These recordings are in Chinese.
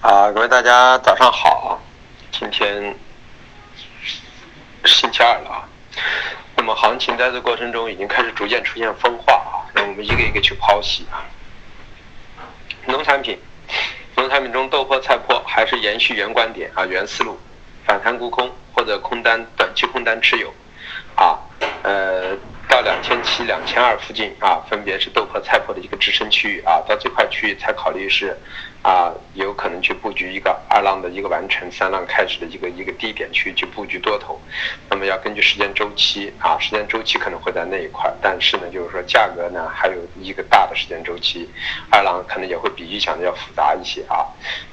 啊，各位大家早上好，今天星期二了啊。那么行情在这过程中已经开始逐渐出现分化啊，那我们一个一个去剖析啊。农产品，农产品中豆粕、菜粕还是延续原观点啊，原思路，反弹沽空或者空单短期空单持有啊，呃。到两千七、两千二附近啊，分别是豆粕、菜粕的一个支撑区域啊，到这块区域才考虑是啊，有可能去布局一个二浪的一个完成，三浪开始的一个一个低点区去布局多头。那么要根据时间周期啊，时间周期可能会在那一块，但是呢，就是说价格呢还有一个大的时间周期，二浪可能也会比预想的要复杂一些啊。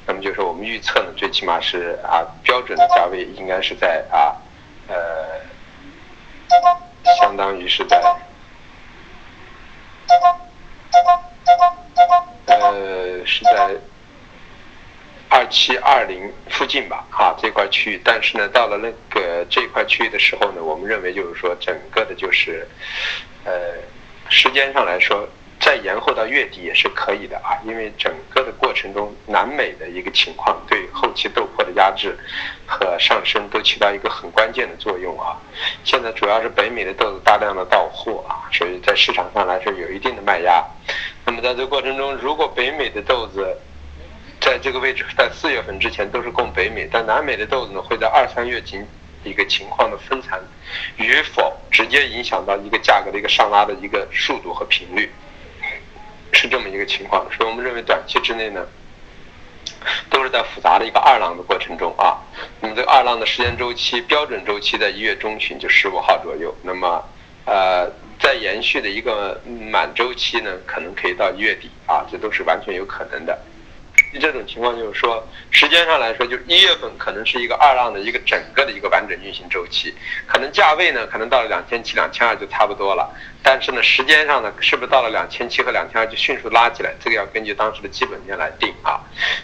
那么就是我们预测呢，最起码是啊，标准的价位应该是在啊，呃。相当于是在，呃，是在二七二零附近吧，啊，这块区域。但是呢，到了那个这块区域的时候呢，我们认为就是说，整个的就是，呃，时间上来说。再延后到月底也是可以的啊，因为整个的过程中，南美的一个情况对后期豆粕的压制和上升都起到一个很关键的作用啊。现在主要是北美的豆子大量的到货啊，所以在市场上来说有一定的卖压。那么在这个过程中，如果北美的豆子在这个位置在四月份之前都是供北美，但南美的豆子呢会在二三月情一个情况的分残与否，直接影响到一个价格的一个上拉的一个速度和频率。是这么一个情况，所以我们认为短期之内呢，都是在复杂的一个二浪的过程中啊。那么这个二浪的时间周期，标准周期在一月中旬就十五号左右。那么，呃，在延续的一个满周期呢，可能可以到一月底啊，这都是完全有可能的。这种情况就是说，时间上来说，就是一月份可能是一个二浪的一个整个的一个完整运行周期，可能价位呢，可能到了两千七、两千二就差不多了。但是呢，时间上呢，是不是到了两千七和两千二就迅速拉起来？这个要根据当时的基本面来定啊。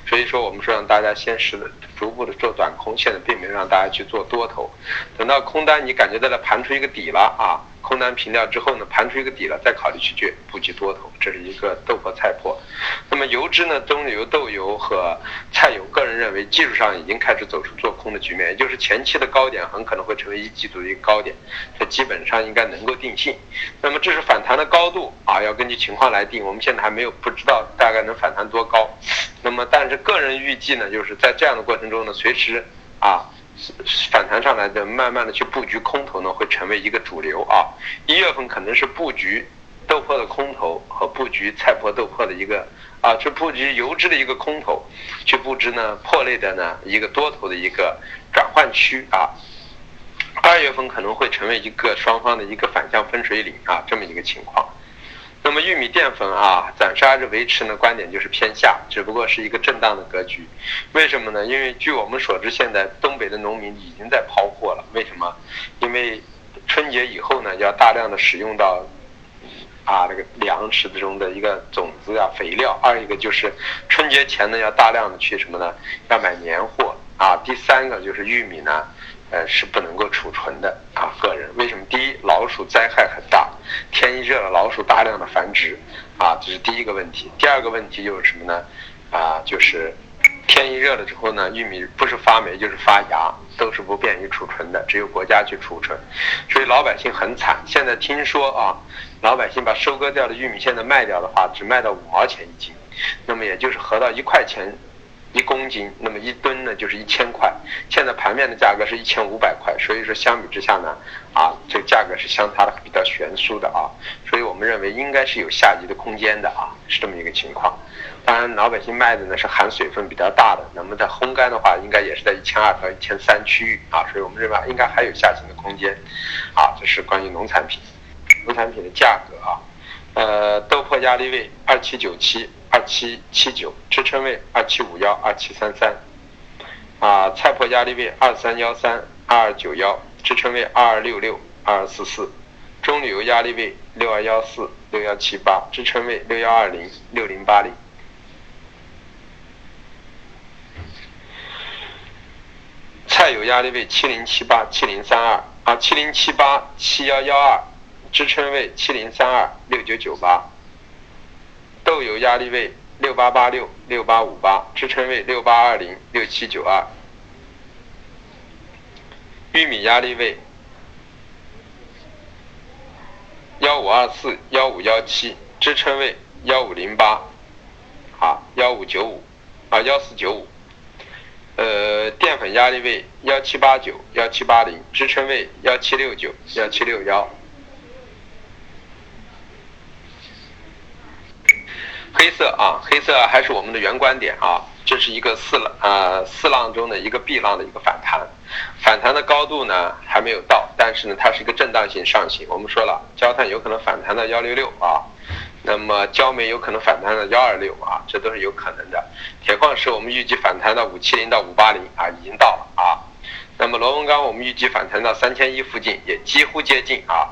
所以说，我们说让大家先是逐步的做短空，现在并没有让大家去做多头。等到空单你感觉到了盘出一个底了啊。空单平掉之后呢，盘出一个底了，再考虑去去布局多头，这是一个豆粕菜粕。那么油脂呢，棕油、豆油和菜油，个人认为技术上已经开始走出做空的局面，也就是前期的高点很可能会成为一季度的一个高点，这基本上应该能够定性。那么这是反弹的高度啊，要根据情况来定。我们现在还没有不知道大概能反弹多高。那么但是个人预计呢，就是在这样的过程中呢，随时啊。反弹上来的，慢慢的去布局空头呢，会成为一个主流啊。一月份可能是布局豆粕的空头和布局菜粕豆粕的一个啊，去布局油脂的一个空头，去布置呢破类的呢一个多头的一个转换区啊。二月份可能会成为一个双方的一个反向分水岭啊，这么一个情况。那么玉米淀粉啊，暂时还是维持呢观点就是偏下，只不过是一个震荡的格局。为什么呢？因为据我们所知，现在东北的农民已经在抛货了。为什么？因为春节以后呢，要大量的使用到啊那个粮食中的一个种子啊肥料。二一个就是春节前呢，要大量的去什么呢？要买年货啊。第三个就是玉米呢。呃，是不能够储存的啊。个人为什么？第一，老鼠灾害很大，天一热了，老鼠大量的繁殖啊，这是第一个问题。第二个问题就是什么呢？啊，就是天一热了之后呢，玉米不是发霉就是发芽，都是不便于储存的，只有国家去储存，所以老百姓很惨。现在听说啊，老百姓把收割掉的玉米现在卖掉的话，只卖到五毛钱一斤，那么也就是合到一块钱。一公斤，那么一吨呢，就是一千块。现在盘面的价格是一千五百块，所以说相比之下呢，啊，这个价格是相差的比较悬殊的啊。所以我们认为应该是有下移的空间的啊，是这么一个情况。当然，老百姓卖的呢是含水分比较大的，那么在烘干的话，应该也是在一千二到一千三区域啊。所以我们认为应该还有下行的空间。啊，这是关于农产品，农产品的价格啊，呃，豆粕压力位二七九七。二七七九支撑位二七五幺二七三三，啊，菜粕压力位二三幺三二二九幺支撑位二二六六二二四四，中铝油压力位六二幺四六幺七八支撑位六幺二零六零八零，菜油压力位七零七八七零三二。啊七零七八七幺幺二支撑位七零三二六九九八。豆油压力位六八八六六八五八，支撑位六八二零六七九二。玉米压力位幺五二四幺五幺七，支撑位幺五零八，啊幺五九五啊幺四九五。呃，淀粉压力位幺七八九幺七八零，支撑位幺七六九幺七六幺。黑色啊，黑色还是我们的原观点啊，这是一个四浪啊四浪中的一个 B 浪的一个反弹，反弹的高度呢还没有到，但是呢它是一个震荡性上行。我们说了，焦炭有可能反弹到幺六六啊。那么焦煤有可能反弹到幺二六啊，这都是有可能的。铁矿石我们预计反弹到五七零到五八零啊，已经到了啊。那么螺纹钢我们预计反弹到三千一附近，也几乎接近啊。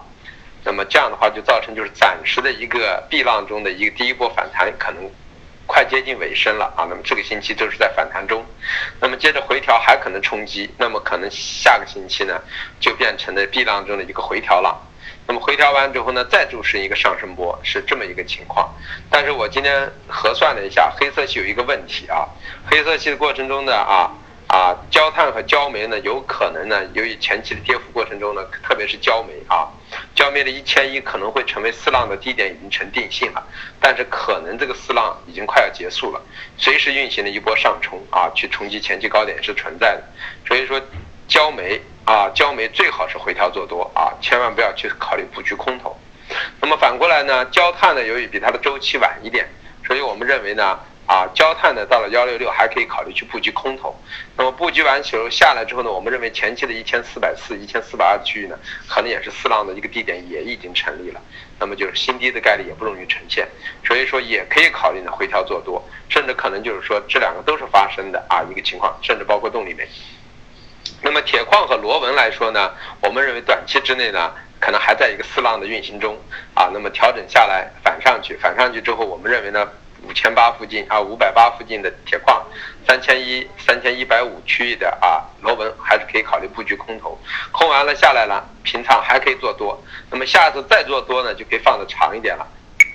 那么这样的话就造成就是暂时的一个避浪中的一个第一波反弹可能快接近尾声了啊。那么这个星期都是在反弹中，那么接着回调还可能冲击，那么可能下个星期呢就变成了避浪中的一个回调浪。那么回调完之后呢，再注释一个上升波，是这么一个情况。但是我今天核算了一下，黑色系有一个问题啊，黑色系的过程中呢啊啊，焦炭和焦煤呢，有可能呢，由于前期的跌幅过程中呢，特别是焦煤啊，焦煤的一千一可能会成为四浪的低点已经成定性了，但是可能这个四浪已经快要结束了，随时运行的一波上冲啊，去冲击前期高点是存在的，所以说焦煤。啊，焦煤最好是回调做多啊，千万不要去考虑布局空头。那么反过来呢，焦炭呢，由于比它的周期晚一点，所以我们认为呢，啊，焦炭呢到了幺六六还可以考虑去布局空头。那么布局完之后下来之后呢，我们认为前期的一千四百四、一千四百二区域呢，可能也是四浪的一个低点，也已经成立了。那么就是新低的概率也不容易呈现，所以说也可以考虑呢回调做多，甚至可能就是说这两个都是发生的啊一个情况，甚至包括动力煤。那么铁矿和螺纹来说呢，我们认为短期之内呢，可能还在一个四浪的运行中啊。那么调整下来反上去，反上去之后，我们认为呢，五千八附近啊，五百八附近的铁矿，三千一、三千一百五区域的啊螺纹还是可以考虑布局空头。空完了下来了，平仓还可以做多。那么下次再做多呢，就可以放的长一点了。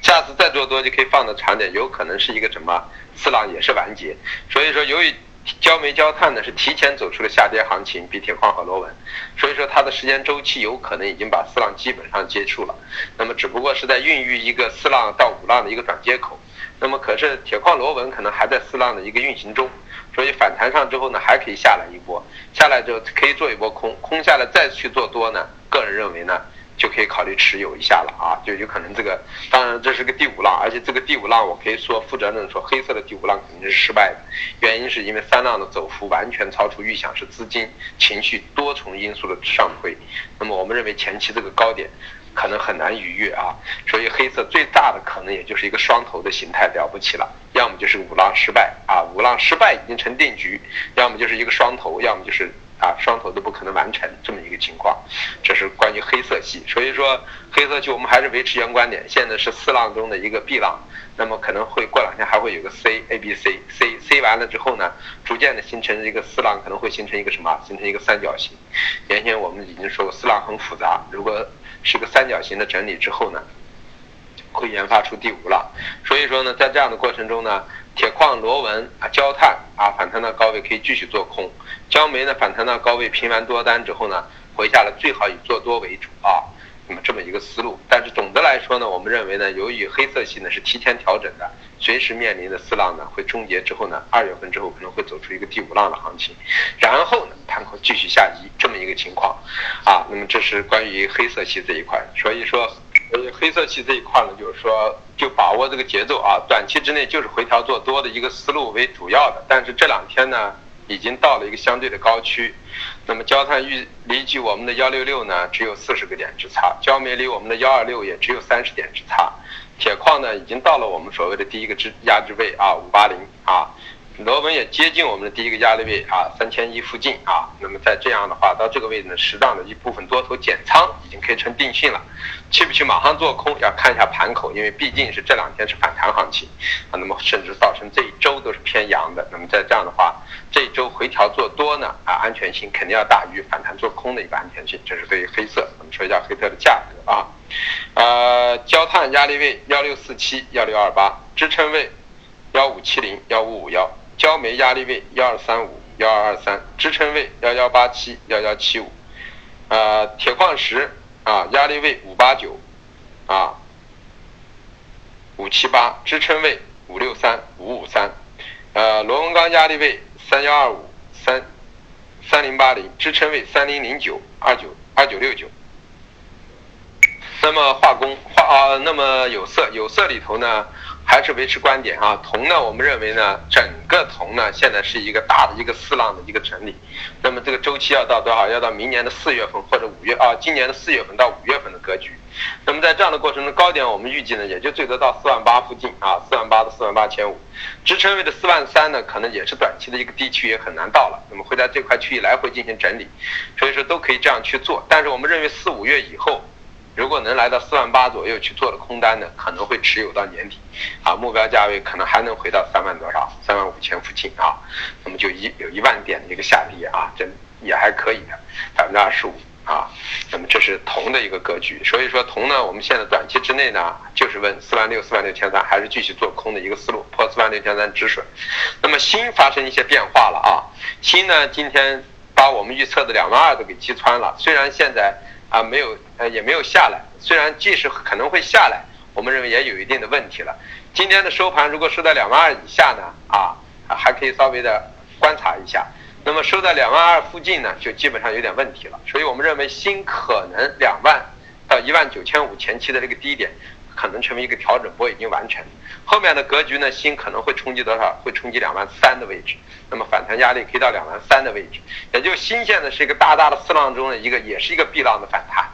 下次再做多就可以放的长点，有可能是一个什么四浪也是完结。所以说由于。焦煤焦炭呢是提前走出了下跌行情，比铁矿和螺纹，所以说它的时间周期有可能已经把四浪基本上结束了，那么只不过是在孕育一个四浪到五浪的一个转接口，那么可是铁矿螺纹可能还在四浪的一个运行中，所以反弹上之后呢还可以下来一波，下来之后可以做一波空，空下来再去做多呢，个人认为呢。就可以考虑持有一下了啊，就有可能这个，当然这是个第五浪，而且这个第五浪我可以说负责任说，黑色的第五浪肯定是失败的，原因是因为三浪的走幅完全超出预想，是资金情绪多重因素的上推，那么我们认为前期这个高点可能很难逾越啊，所以黑色最大的可能也就是一个双头的形态了不起了，要么就是五浪失败啊，五浪失败已经成定局，要么就是一个双头，要么就是。啊，双头都不可能完成这么一个情况，这是关于黑色系。所以说，黑色系我们还是维持原观点，现在是四浪中的一个 B 浪，那么可能会过两天还会有个 C A B C C C 完了之后呢，逐渐的形成一个四浪，可能会形成一个什么？形成一个三角形。原先我们已经说过，四浪很复杂，如果是个三角形的整理之后呢，会研发出第五浪。所以说呢，在这样的过程中呢。铁矿、螺纹啊、焦炭啊，反弹到高位可以继续做空；焦煤呢，反弹到高位平完多单之后呢，回下来最好以做多为主啊。那么这么一个思路，但是总的来说呢，我们认为呢，由于黑色系呢是提前调整的，随时面临的四浪呢会终结之后呢，二月份之后可能会走出一个第五浪的行情，然后呢，盘口继续下移这么一个情况啊。那么这是关于黑色系这一块，所以说。所以黑色系这一块呢，就是说，就把握这个节奏啊，短期之内就是回调做多的一个思路为主要的。但是这两天呢，已经到了一个相对的高区，那么焦炭预离距我们的幺六六呢，只有四十个点之差；焦煤离我们的幺二六也只有三十点之差；铁矿呢，已经到了我们所谓的第一个支压制位啊，五八零啊。螺纹也接近我们的第一个压力位啊，三千一附近啊。那么在这样的话，到这个位置呢，适当的一部分多头减仓已经可以成定性了。去不去马上做空，要看一下盘口，因为毕竟是这两天是反弹行情啊。那么甚至造成这一周都是偏阳的。那么在这样的话，这一周回调做多呢啊，安全性肯定要大于反弹做空的一个安全性。这是对于黑色，我们说一下黑色的价格啊。呃，焦炭压力位幺六四七幺六二八，支撑位。幺五七零幺五五幺，焦煤压力位幺二三五幺二二三，支撑位幺幺八七幺幺七五，呃，铁矿石啊压力位五八九啊五七八，支撑位五六三五五三，呃，螺纹钢压力位三幺二五三三零八零，支撑位三零零九二九二九六九。那么化工化啊，那么有色有色里头呢？还是维持观点啊，铜呢，我们认为呢，整个铜呢，现在是一个大的一个四浪的一个整理，那么这个周期要到多少？要到明年的四月份或者五月啊，今年的四月份到五月份的格局。那么在这样的过程中，高点我们预计呢，也就最多到四万八附近啊，四万八到四万八千五，支撑位的四万三呢，可能也是短期的一个低区，也很难到了。那么会在这块区域来回进行整理，所以说都可以这样去做。但是我们认为四五月以后。如果能来到四万八左右去做的空单呢，可能会持有到年底，啊，目标价位可能还能回到三万多少，三万五千附近啊，那么就一有一万点的一个下跌啊，这也还可以的，百分之二十五啊，那么这是铜的一个格局，所以说铜呢，我们现在短期之内呢，就是问四万六、四万六千三，还是继续做空的一个思路，破四万六千三止损。那么锌发生一些变化了啊，锌呢今天把我们预测的两万二都给击穿了，虽然现在。啊，没有，呃，也没有下来。虽然即使可能会下来，我们认为也有一定的问题了。今天的收盘如果收在两万二以下呢，啊，还可以稍微的观察一下。那么收在两万二附近呢，就基本上有点问题了。所以我们认为新可能两万到一万九千五前期的这个低点。可能成为一个调整波已经完成，后面的格局呢，新可能会冲击多少？会冲击两万三的位置，那么反弹压力可以到两万三的位置，也就新现在是一个大大的四浪中的一个，也是一个 B 浪的反弹。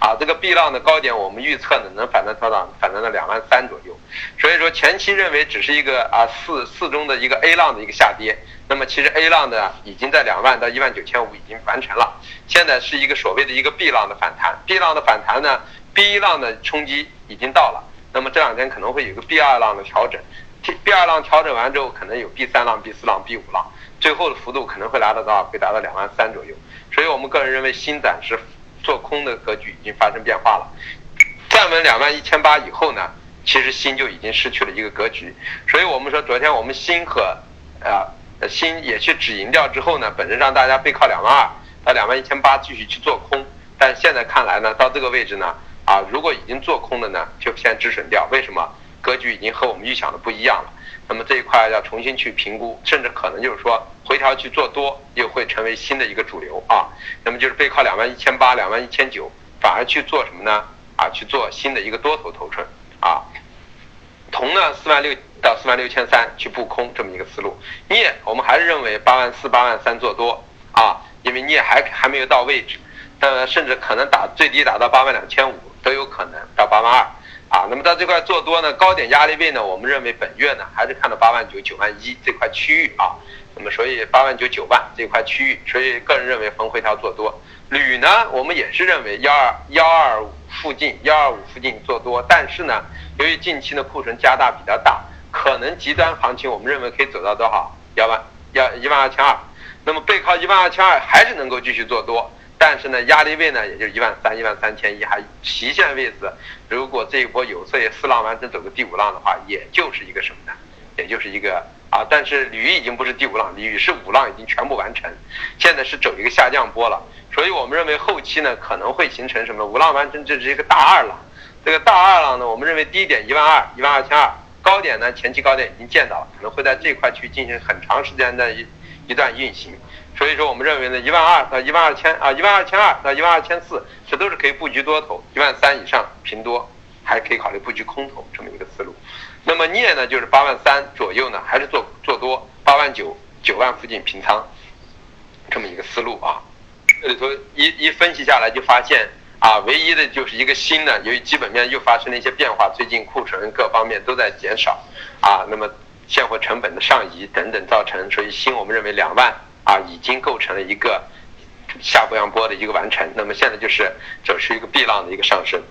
啊，这个 B 浪的高点，我们预测呢能反弹到到反弹到两万三左右，所以说前期认为只是一个啊四四中的一个 A 浪的一个下跌，那么其实 A 浪呢已经在两万到一万九千五已经完成了，现在是一个所谓的一个 B 浪的反弹，B 浪的反弹呢，B 浪的冲击已经到了，那么这两天可能会有个 B 二浪的调整，B 二浪调整完之后，可能有 B 三浪、B 四浪、B 五浪，最后的幅度可能会达到多少？会达到两万三左右，所以我们个人认为新暂时。做空的格局已经发生变化了，站稳两万一千八以后呢，其实新就已经失去了一个格局，所以我们说昨天我们新和，啊，新也去止盈掉之后呢，本身让大家背靠两万二到两万一千八继续去做空，但现在看来呢，到这个位置呢，啊，如果已经做空的呢，就先止损掉，为什么？格局已经和我们预想的不一样了。那么这一块要重新去评估，甚至可能就是说回调去做多，又会成为新的一个主流啊。那么就是背靠两万一千八、两万一千九，反而去做什么呢？啊，去做新的一个多头头寸啊。铜呢，四万六到四万六千三去布空这么一个思路。镍，我们还是认为八万四、八万三做多啊，因为镍还还没有到位置，呃，甚至可能打最低打到八万两千五都有可能到八万二。啊，那么到这块做多呢，高点压力位呢，我们认为本月呢还是看到八万九、九万一这块区域啊。那么所以八万九、九万这块区域，所以个人认为逢回调做多。铝呢，我们也是认为幺二幺二五附近、幺二五附近做多，但是呢，由于近期的库存加大比较大，可能极端行情我们认为可以走到多少？幺万幺一万二千二。那么背靠一万二千二还是能够继续做多。但是呢，压力位呢，也就是一万三、一万三千一，还极限位置。如果这一波有色也四浪完成，走个第五浪的话，也就是一个什么呢？也就是一个啊。但是铝已经不是第五浪，铝是五浪已经全部完成，现在是走一个下降波了。所以我们认为后期呢，可能会形成什么？五浪完成，这是一个大二浪。这个大二浪呢，我们认为低点一万二、一万二千二，高点呢，前期高点已经见到了，可能会在这块去进行很长时间的一一段运行。所以说，我们认为呢，一万二到一万二千啊，一万二千二到一万二千四，这都是可以布局多头。一万三以上平多，还可以考虑布局空头这么一个思路。那么镍呢，就是八万三左右呢，还是做做多，八万九九万附近平仓，这么一个思路啊。这里头一一分析下来，就发现啊，唯一的就是一个新呢，由于基本面又发生了一些变化，最近库存各方面都在减少啊，那么现货成本的上移等等造成，所以新我们认为两万。啊，已经构成了一个下波阳波的一个完成。那么现在就是走出一个 B 浪的一个上升，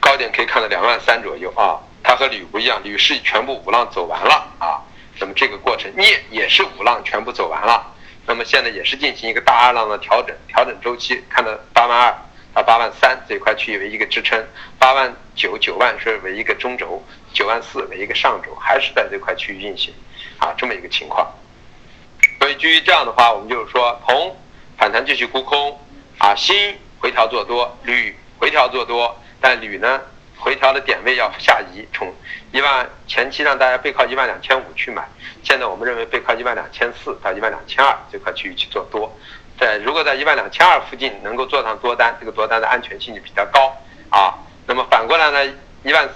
高点可以看到两万三左右啊。它和铝不一样，铝是全部五浪走完了啊。那么这个过程镍也是五浪全部走完了。那么现在也是进行一个大二浪的调整，调整周期看到八万二到八万三这块区域为一个支撑，八万九九万是为一个中轴，九万四为一个上轴，还是在这块区域运行，啊这么一个情况。基于这样的话，我们就是说，铜反弹继续沽空，啊锌回调做多，铝回调做多，但铝呢回调的点位要下移，从一万前期让大家背靠一万两千五去买，现在我们认为背靠一万两千四到一万两千二这块区域去做多。在如果在一万两千二附近能够做上多单，这个多单的安全性就比较高啊。那么反过来呢，一万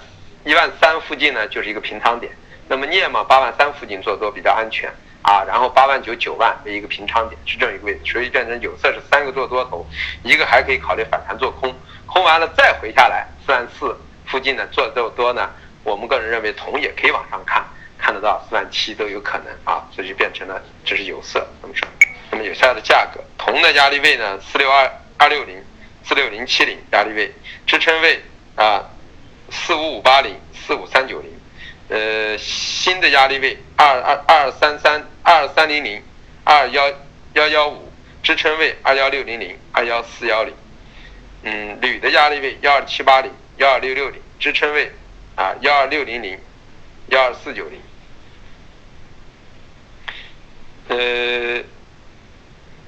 一万三附近呢就是一个平仓点。那么镍嘛，八万三附近做多比较安全啊。然后八万九九万为一个平仓点，是这样一个位置。所以变成有色是三个做多头，一个还可以考虑反弹做空，空完了再回下来四万四附近呢做这么多呢，我们个人认为铜也可以往上看，看得到四万七都有可能啊。所以就变成了这是有色，那么。那么有效的价格，铜的压力位呢？四六二二六零，四六零七零压力位，支撑位啊，四五五八零，四五三九零，呃，新的压力位二二二三三二三零零，二幺幺幺五，支撑位二幺六零零，二幺四幺零，嗯，铝的压力位幺二七八零，幺二六六零，支撑位啊幺二六零零，幺二四九零，呃。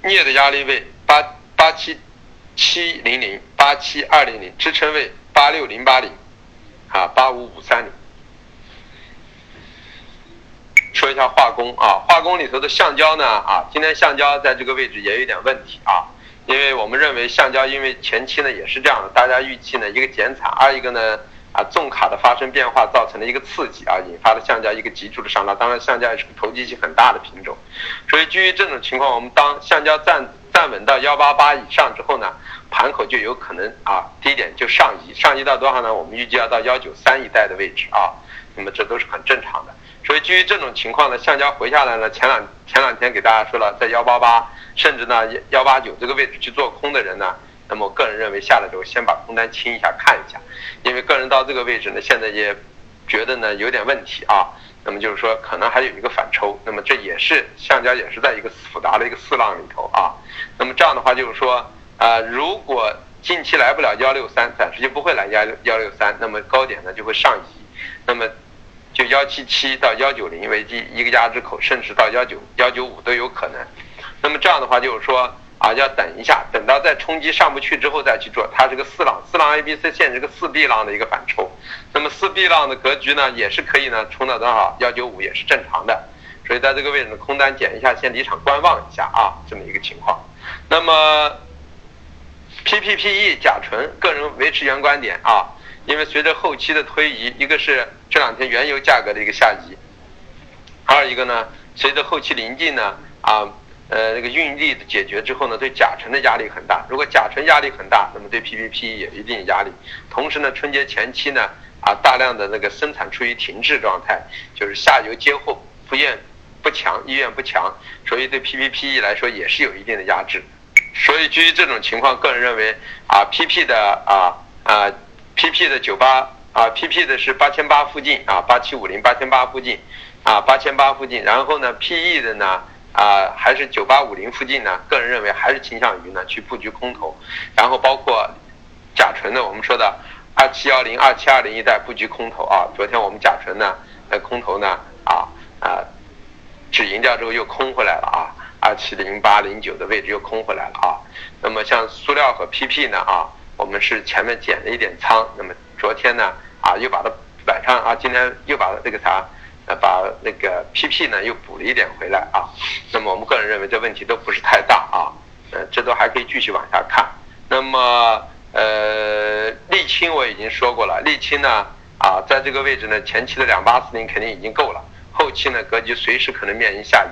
镍的压力位八八七七零零八七二零零，支撑位八六零八零，啊八五五三零。说一下化工啊，化工里头的橡胶呢啊，今天橡胶在这个位置也有点问题啊，因为我们认为橡胶因为前期呢也是这样的，大家预期呢一个减产，二一个呢。啊，重卡的发生变化造成了一个刺激啊，引发了橡胶一个急速的上拉。当然，橡胶也是个投机性很大的品种，所以基于这种情况，我们当橡胶站站稳到幺八八以上之后呢，盘口就有可能啊低点就上移，上移到多少呢？我们预计要到幺九三一带的位置啊，那么这都是很正常的。所以基于这种情况呢，橡胶回下来呢，前两前两天给大家说了，在幺八八甚至呢幺八九这个位置去做空的人呢。那么我个人认为，下来之后先把空单清一下，看一下，因为个人到这个位置呢，现在也觉得呢有点问题啊。那么就是说，可能还有一个反抽。那么这也是橡胶也是在一个复杂的一个四浪里头啊。那么这样的话就是说，啊，如果近期来不了幺六三，暂时就不会来幺幺六三，那么高点呢就会上移。那么就幺七七到幺九零为一一个压制口，甚至到幺九幺九五都有可能。那么这样的话就是说。啊，要等一下，等到再冲击上不去之后再去做。它是个四浪，四浪 A B C 线是个四 B 浪的一个反抽。那么四 B 浪的格局呢，也是可以呢冲到多少幺九五也是正常的。所以在这个位置呢空单减一下，先离场观望一下啊，这么一个情况。那么 P P P E 甲醇，个人维持原观点啊，因为随着后期的推移，一个是这两天原油价格的一个下移，二一个呢，随着后期临近呢啊。呃，那个运力的解决之后呢，对甲醇的压力很大。如果甲醇压力很大，那么对 P P P 也一定压力。同时呢，春节前期呢，啊，大量的那个生产处于停滞状态，就是下游接货不愿不强，意愿不强，所以对 P P P 来说也是有一定的压制。所以基于这种情况，个人认为啊，P P 的啊啊 PP 的九八啊 P P 的是八千八附近啊，八七五零八千八附近啊，八千八附近。然后呢，P E 的呢？啊，还是九八五零附近呢？个人认为还是倾向于呢去布局空头，然后包括甲醇的，我们说的二七幺零、二七二零一带布局空头啊。昨天我们甲醇呢，呃，空头呢，啊啊，止盈掉之后又空回来了啊，二七零八零九的位置又空回来了啊。那么像塑料和 PP 呢啊，我们是前面减了一点仓，那么昨天呢啊又把它晚上啊，今天又把那个啥。把那个 PP 呢又补了一点回来啊，那么我们个人认为这问题都不是太大啊，呃，这都还可以继续往下看。那么呃，沥青我已经说过了，沥青呢啊，在这个位置呢，前期的两八四零肯定已经够了，后期呢格局随时可能面临下移。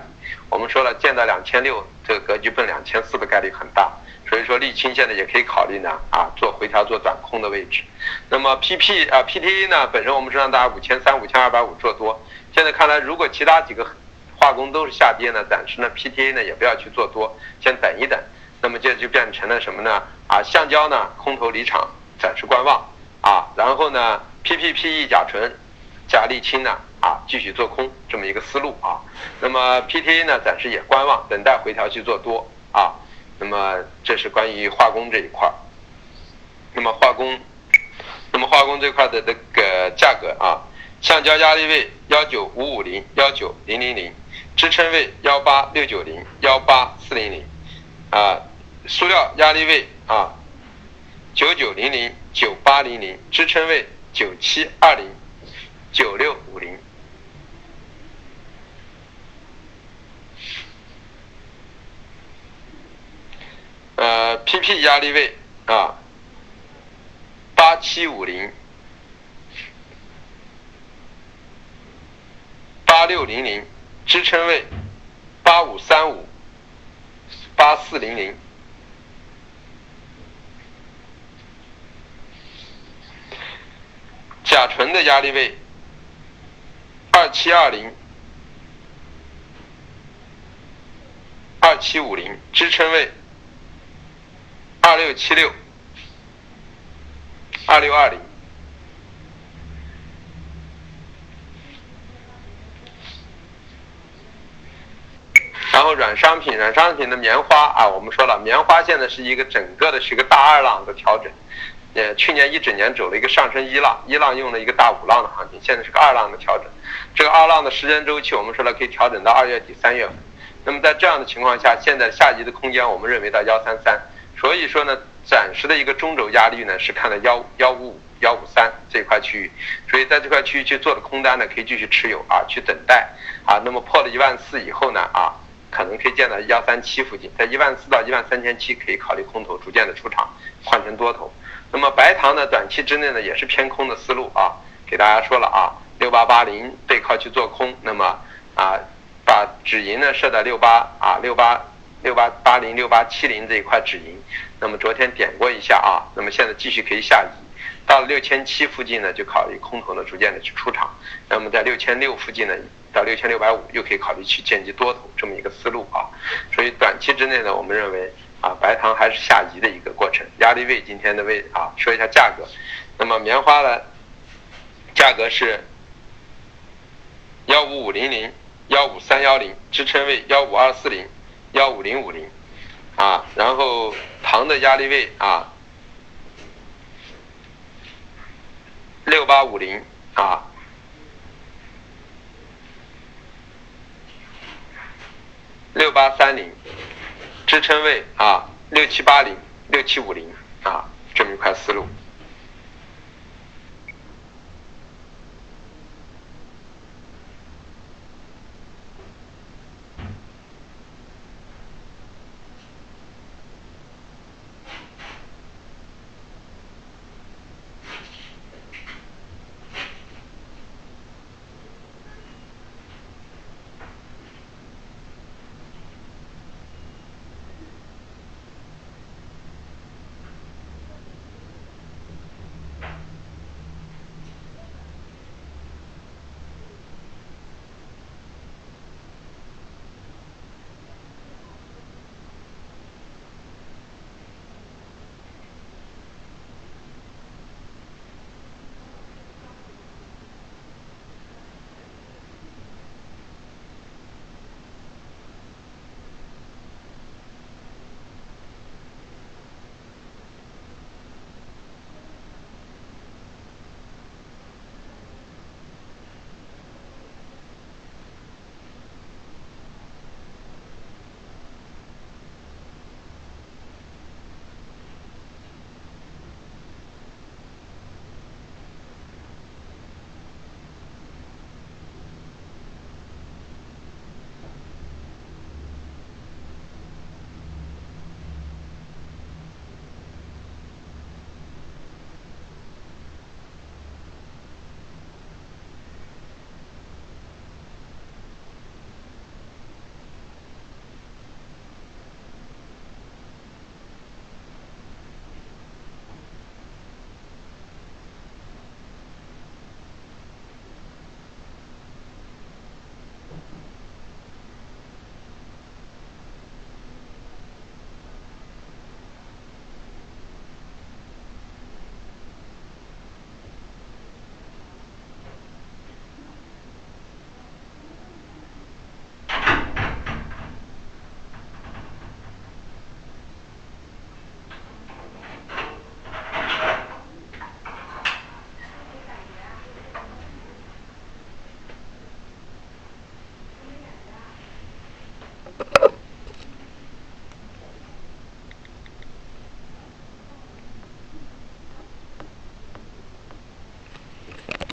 我们说了，见到两千六这个格局奔两千四的概率很大，所以说沥青现在也可以考虑呢啊，做回调做短空的位置。那么 PP 啊 PTA 呢，本身我们是让大家五千三五千二百五做多。现在看来，如果其他几个化工都是下跌呢，暂时呢 PTA 呢也不要去做多，先等一等。那么这就变成了什么呢？啊，橡胶呢空头离场，暂时观望啊。然后呢，PPPE 甲醇加沥青呢啊继续做空这么一个思路啊。那么 PTA 呢暂时也观望，等待回调去做多啊。那么这是关于化工这一块儿。那么化工，那么化工这块的这个价格啊，橡胶压力位幺九五五零幺九零零零，支撑位幺八六九零幺八四零零，啊，塑料压力位啊九九零零九八零零，支撑位九七二零九六五零。呃，PP 压力位啊，八七五零，八六零零，支撑位八五三五，八四零零。甲醇的压力位二七二零，二七五零，支撑位。二六七六，二六二零，然后软商品，软商品的棉花啊，我们说了，棉花现在是一个整个的是一个大二浪的调整，呃，去年一整年走了一个上升一浪，一浪用了一个大五浪的行情，现在是个二浪的调整，这个二浪的时间周期，我们说了可以调整到二月底三月份，那么在这样的情况下，现在下移的空间，我们认为到幺三三。所以说呢，暂时的一个中轴压力呢是看到幺幺五五幺五三这块区域，所以在这块区域去做的空单呢可以继续持有啊，去等待啊。那么破了一万四以后呢啊，可能可以见到幺三七附近，在一万四到一万三千七可以考虑空头逐渐的出场换成多头。那么白糖呢，短期之内呢也是偏空的思路啊，给大家说了啊，六八八零背靠去做空，那么啊把止盈呢设在六八啊六八。六八八零六八七零这一块止盈，那么昨天点过一下啊，那么现在继续可以下移，到了六千七附近呢，就考虑空头呢逐渐的去出场，那么在六千六附近呢，到六千六百五又可以考虑去见机多头这么一个思路啊，所以短期之内呢，我们认为啊，白糖还是下移的一个过程，压力位今天的位啊，说一下价格，那么棉花呢，价格是幺五五零零幺五三幺零，支撑位幺五二四零。幺五零五零，啊，然后糖的压力位啊，六八五零啊，六八三零，支撑位啊，六七八零六七五零啊，这么一块思路。